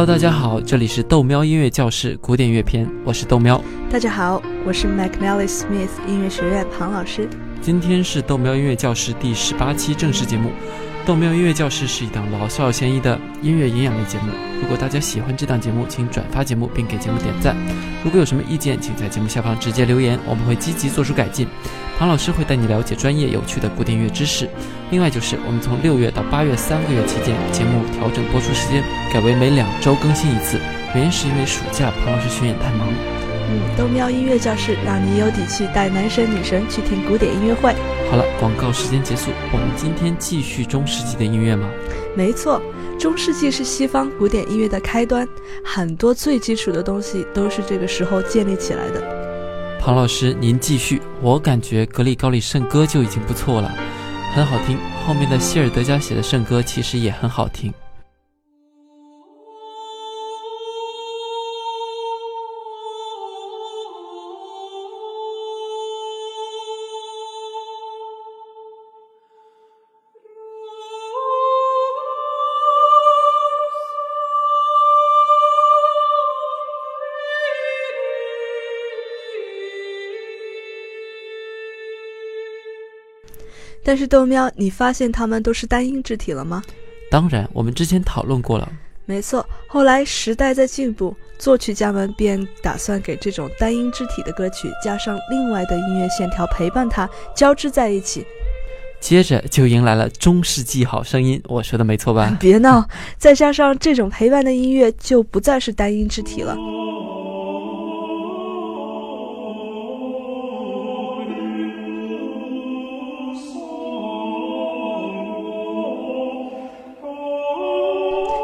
Hello，大家好，这里是豆喵音乐教室古典乐篇，我是豆喵。大家好，我是 McNally Smith 音乐学院庞老师。今天是豆喵音乐教室第十八期正式节目。豆喵音乐教室是一档老少咸宜的音乐营养类节目。如果大家喜欢这档节目，请转发节目并给节目点赞。如果有什么意见，请在节目下方直接留言，我们会积极做出改进。庞老师会带你了解专业有趣的古典乐知识。另外就是我们从六月到八月三个月期间，节目调整播出时间，改为每两周更新一次。原因是因为暑假庞老师巡演太忙。嗯，豆喵音乐教室让你有底气带男神女神去听古典音乐会。好了，广告时间结束。我们今天继续中世纪的音乐吗？没错，中世纪是西方古典音乐的开端，很多最基础的东西都是这个时候建立起来的。庞老师，您继续。我感觉格里高里圣歌就已经不错了，很好听。后面的希尔德加写的圣歌其实也很好听。但是豆喵，你发现它们都是单音肢体了吗？当然，我们之前讨论过了。没错，后来时代在进步，作曲家们便打算给这种单音肢体的歌曲加上另外的音乐线条陪伴它，交织在一起。接着就迎来了中世纪好声音，我说的没错吧？别闹，再加上这种陪伴的音乐，就不再是单音肢体了。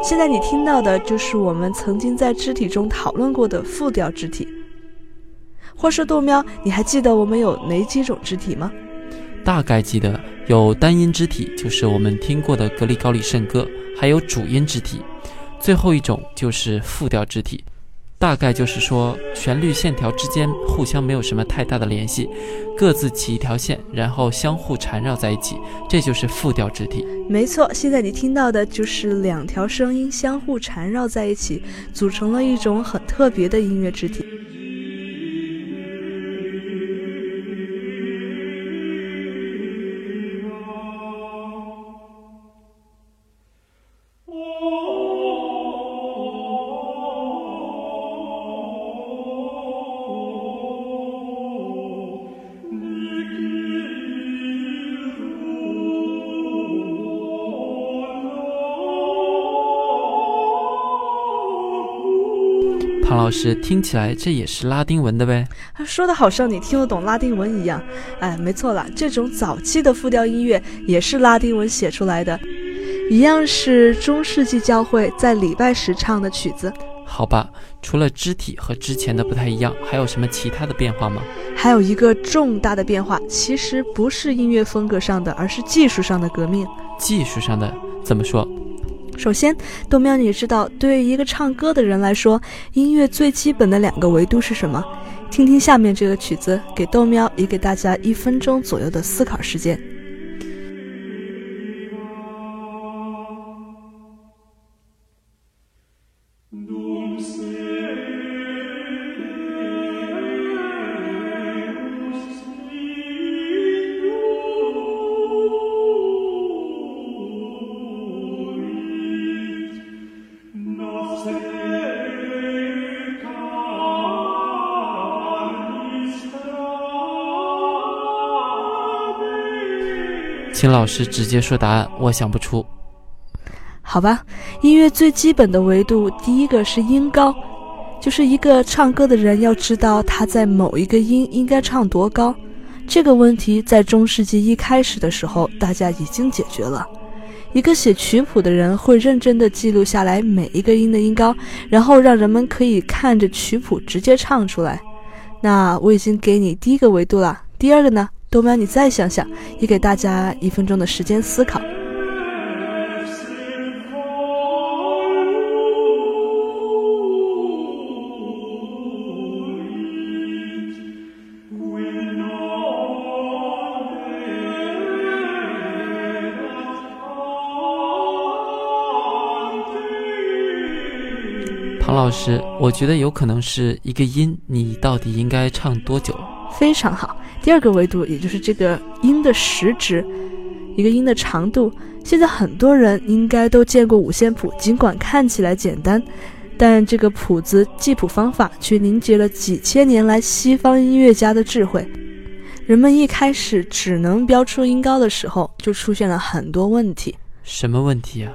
现在你听到的就是我们曾经在肢体中讨论过的复调肢体。话说豆喵，你还记得我们有哪几种肢体吗？大概记得有单音肢体，就是我们听过的格里高利圣歌，还有主音肢体，最后一种就是复调肢体。大概就是说，旋律线条之间互相没有什么太大的联系，各自起一条线，然后相互缠绕在一起，这就是复调肢体。没错，现在你听到的就是两条声音相互缠绕在一起，组成了一种很特别的音乐肢体。老师，听起来这也是拉丁文的呗？说的好像你听得懂拉丁文一样。哎，没错啦，这种早期的复调音乐也是拉丁文写出来的，一样是中世纪教会在礼拜时唱的曲子。好吧，除了肢体和之前的不太一样，还有什么其他的变化吗？还有一个重大的变化，其实不是音乐风格上的，而是技术上的革命。技术上的怎么说？首先，豆喵，你知道对于一个唱歌的人来说，音乐最基本的两个维度是什么？听听下面这个曲子，给豆喵也给大家一分钟左右的思考时间。请老师直接说答案，我想不出。好吧，音乐最基本的维度，第一个是音高，就是一个唱歌的人要知道他在某一个音应该唱多高。这个问题在中世纪一开始的时候，大家已经解决了。一个写曲谱的人会认真地记录下来每一个音的音高，然后让人们可以看着曲谱直接唱出来。那我已经给你第一个维度了，第二个呢？豆苗，你再想想，也给大家一分钟的时间思考。唐老师，我觉得有可能是一个音，你到底应该唱多久？非常好。第二个维度，也就是这个音的时值，一个音的长度。现在很多人应该都见过五线谱，尽管看起来简单，但这个谱子记谱方法却凝结了几千年来西方音乐家的智慧。人们一开始只能标出音高的时候，就出现了很多问题。什么问题啊？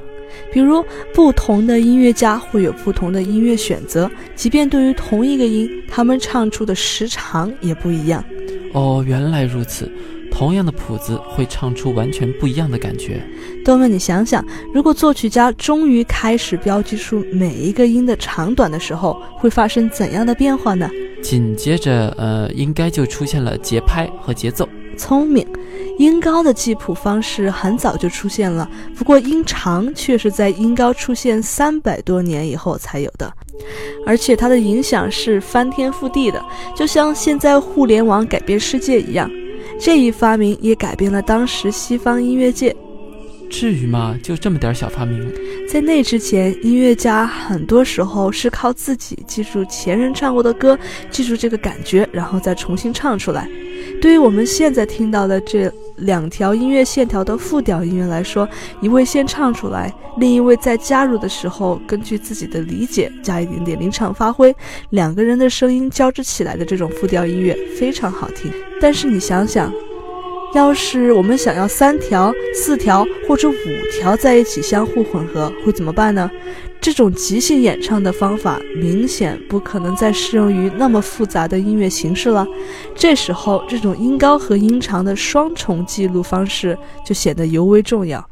比如，不同的音乐家会有不同的音乐选择，即便对于同一个音，他们唱出的时长也不一样。哦，原来如此。同样的谱子会唱出完全不一样的感觉。多问，你想想，如果作曲家终于开始标记出每一个音的长短的时候，会发生怎样的变化呢？紧接着，呃，应该就出现了节拍和节奏。聪明，音高的记谱方式很早就出现了，不过音长却是在音高出现三百多年以后才有的，而且它的影响是翻天覆地的，就像现在互联网改变世界一样。这一发明也改变了当时西方音乐界。至于吗？就这么点小发明？在那之前，音乐家很多时候是靠自己记住前人唱过的歌，记住这个感觉，然后再重新唱出来。对于我们现在听到的这两条音乐线条的复调音乐来说，一位先唱出来，另一位在加入的时候，根据自己的理解加一点点临场发挥，两个人的声音交织起来的这种复调音乐非常好听。但是你想想，要是我们想要三条、四条或者五条在一起相互混合，会怎么办呢？这种即兴演唱的方法明显不可能再适用于那么复杂的音乐形式了。这时候，这种音高和音长的双重记录方式就显得尤为重要。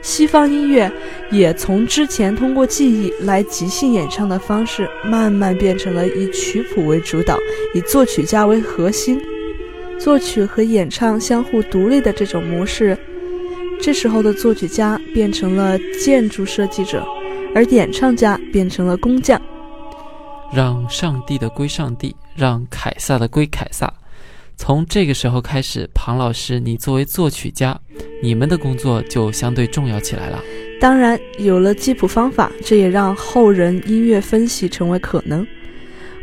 西方音乐也从之前通过记忆来即兴演唱的方式，慢慢变成了以曲谱为主导，以作曲家为核心，作曲和演唱相互独立的这种模式。这时候的作曲家变成了建筑设计者。而演唱家变成了工匠，让上帝的归上帝，让凯撒的归凯撒。从这个时候开始，庞老师，你作为作曲家，你们的工作就相对重要起来了。当然，有了记谱方法，这也让后人音乐分析成为可能。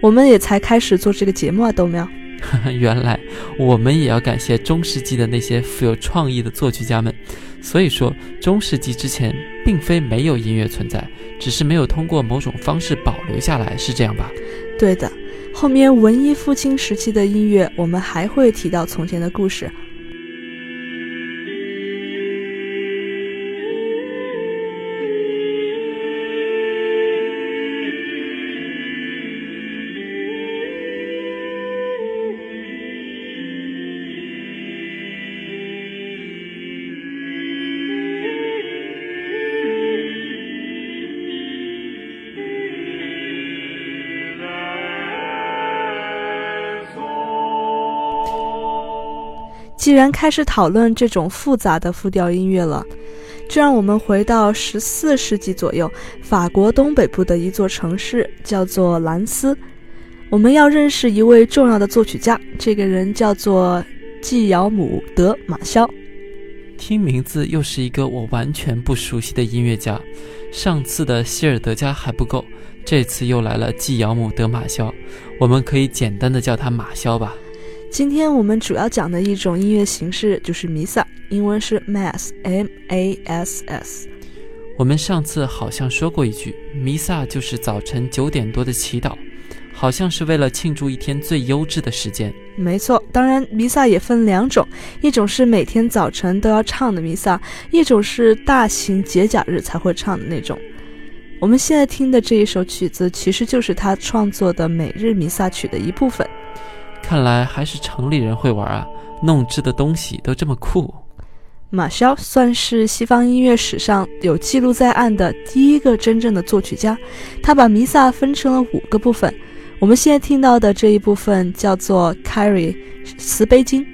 我们也才开始做这个节目啊，豆苗。原来我们也要感谢中世纪的那些富有创意的作曲家们。所以说，中世纪之前并非没有音乐存在，只是没有通过某种方式保留下来，是这样吧？对的。后面文艺复兴时期的音乐，我们还会提到从前的故事。既然开始讨论这种复杂的复调音乐了，就让我们回到十四世纪左右，法国东北部的一座城市叫做兰斯。我们要认识一位重要的作曲家，这个人叫做季尧姆德马肖。听名字又是一个我完全不熟悉的音乐家。上次的希尔德加还不够，这次又来了季尧姆德马肖，我们可以简单的叫他马肖吧。今天我们主要讲的一种音乐形式就是弥撒，英文是 mass，M-A-S-S。我们上次好像说过一句，弥撒就是早晨九点多的祈祷，好像是为了庆祝一天最优质的时间。没错，当然弥撒也分两种，一种是每天早晨都要唱的弥撒，一种是大型节假日才会唱的那种。我们现在听的这一首曲子，其实就是他创作的每日弥撒曲的一部分。看来还是城里人会玩啊，弄制的东西都这么酷。马肖算是西方音乐史上有记录在案的第一个真正的作曲家，他把弥撒分成了五个部分，我们现在听到的这一部分叫做 Carry，慈悲经。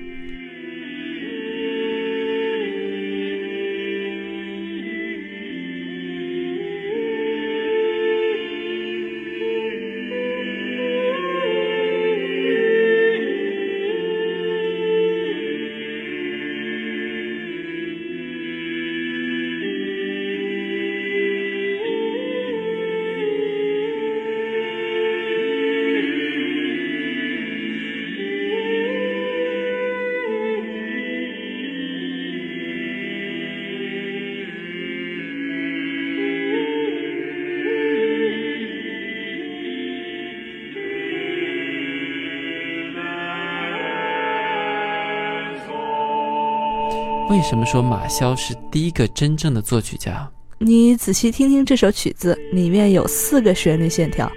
为什么说马潇是第一个真正的作曲家？你仔细听听这首曲子，里面有四个旋律线条。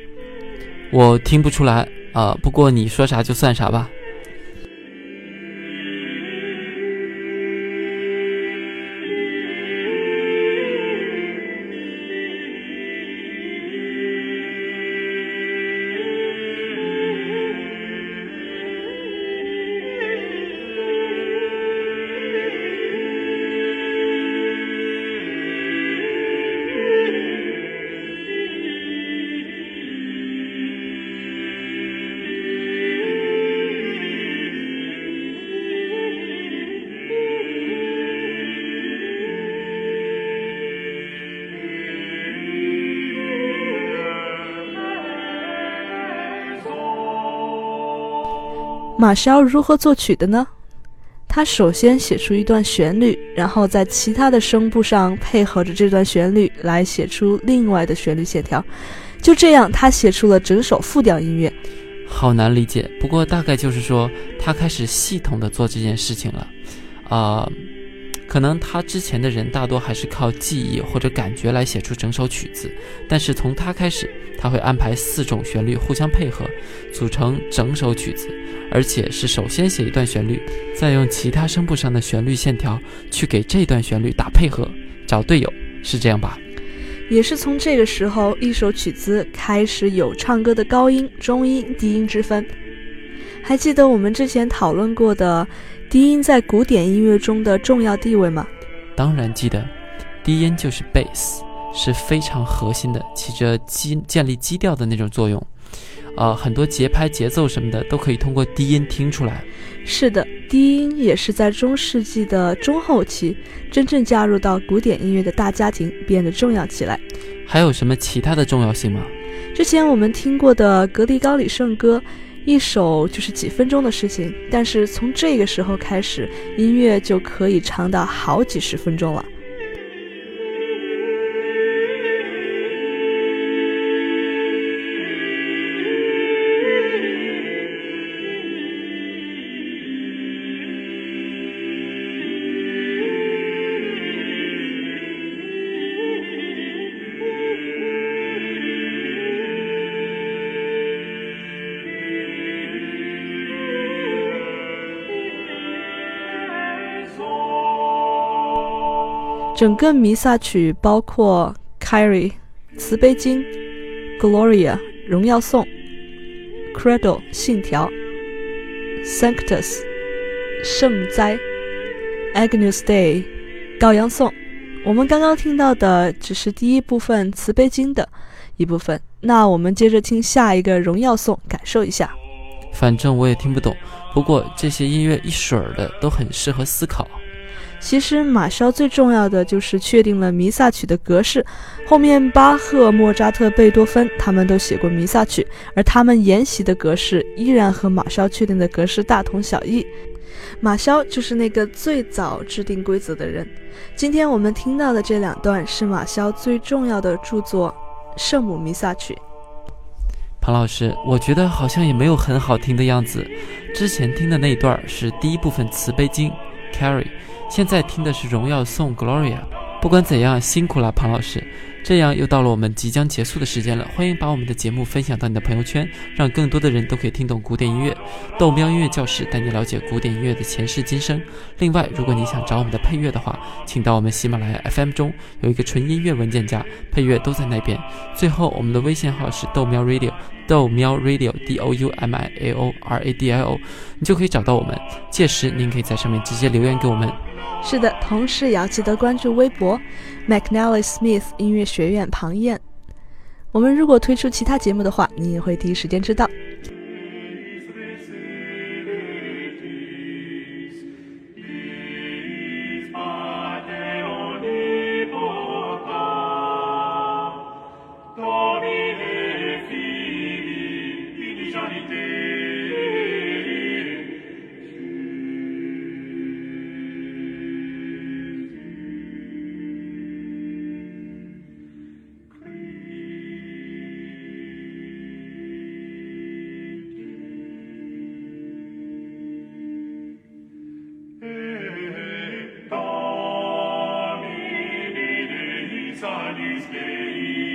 我听不出来啊，不过你说啥就算啥吧。马肖如何作曲的呢？他首先写出一段旋律，然后在其他的声部上配合着这段旋律来写出另外的旋律线条。就这样，他写出了整首复调音乐。好难理解，不过大概就是说，他开始系统的做这件事情了。啊，可能他之前的人大多还是靠记忆或者感觉来写出整首曲子，但是从他开始，他会安排四种旋律互相配合，组成整首曲子。而且是首先写一段旋律，再用其他声部上的旋律线条去给这段旋律打配合，找队友，是这样吧？也是从这个时候，一首曲子开始有唱歌的高音、中音、低音之分。还记得我们之前讨论过的低音在古典音乐中的重要地位吗？当然记得，低音就是 bass，是非常核心的，起着基建立基调的那种作用。呃，很多节拍、节奏什么的都可以通过低音听出来。是的，低音也是在中世纪的中后期真正加入到古典音乐的大家庭，变得重要起来。还有什么其他的重要性吗？之前我们听过的格里高里圣歌，一首就是几分钟的事情，但是从这个时候开始，音乐就可以长到好几十分钟了。整个弥撒曲包括 Kyrie 慈悲经、Gloria 荣耀颂、Credo 信条、Sanctus 圣哉、Agnus Dei 羔羊颂。我们刚刚听到的只是第一部分慈悲经的一部分，那我们接着听下一个荣耀颂，感受一下。反正我也听不懂，不过这些音乐一水儿的都很适合思考。其实马肖最重要的就是确定了弥撒曲的格式。后面巴赫、莫扎特、贝多芬他们都写过弥撒曲，而他们沿袭的格式依然和马肖确定的格式大同小异。马肖就是那个最早制定规则的人。今天我们听到的这两段是马肖最重要的著作《圣母弥撒曲》。庞老师，我觉得好像也没有很好听的样子。之前听的那一段是第一部分慈悲经，Carry。现在听的是荣耀颂 Gloria，不管怎样，辛苦了庞老师。这样又到了我们即将结束的时间了，欢迎把我们的节目分享到你的朋友圈，让更多的人都可以听懂古典音乐。豆喵音乐教室带你了解古典音乐的前世今生。另外，如果你想找我们的配乐的话，请到我们喜马拉雅 FM 中有一个纯音乐文件夹，配乐都在那边。最后，我们的微信号是豆喵 Radio，豆喵 Radio D O U M I A O R A D I O，你就可以找到我们。届时您可以在上面直接留言给我们。是的，同时也要记得关注微博 McNally Smith 音乐学院庞燕。我们如果推出其他节目的话，你也会第一时间知道。Christ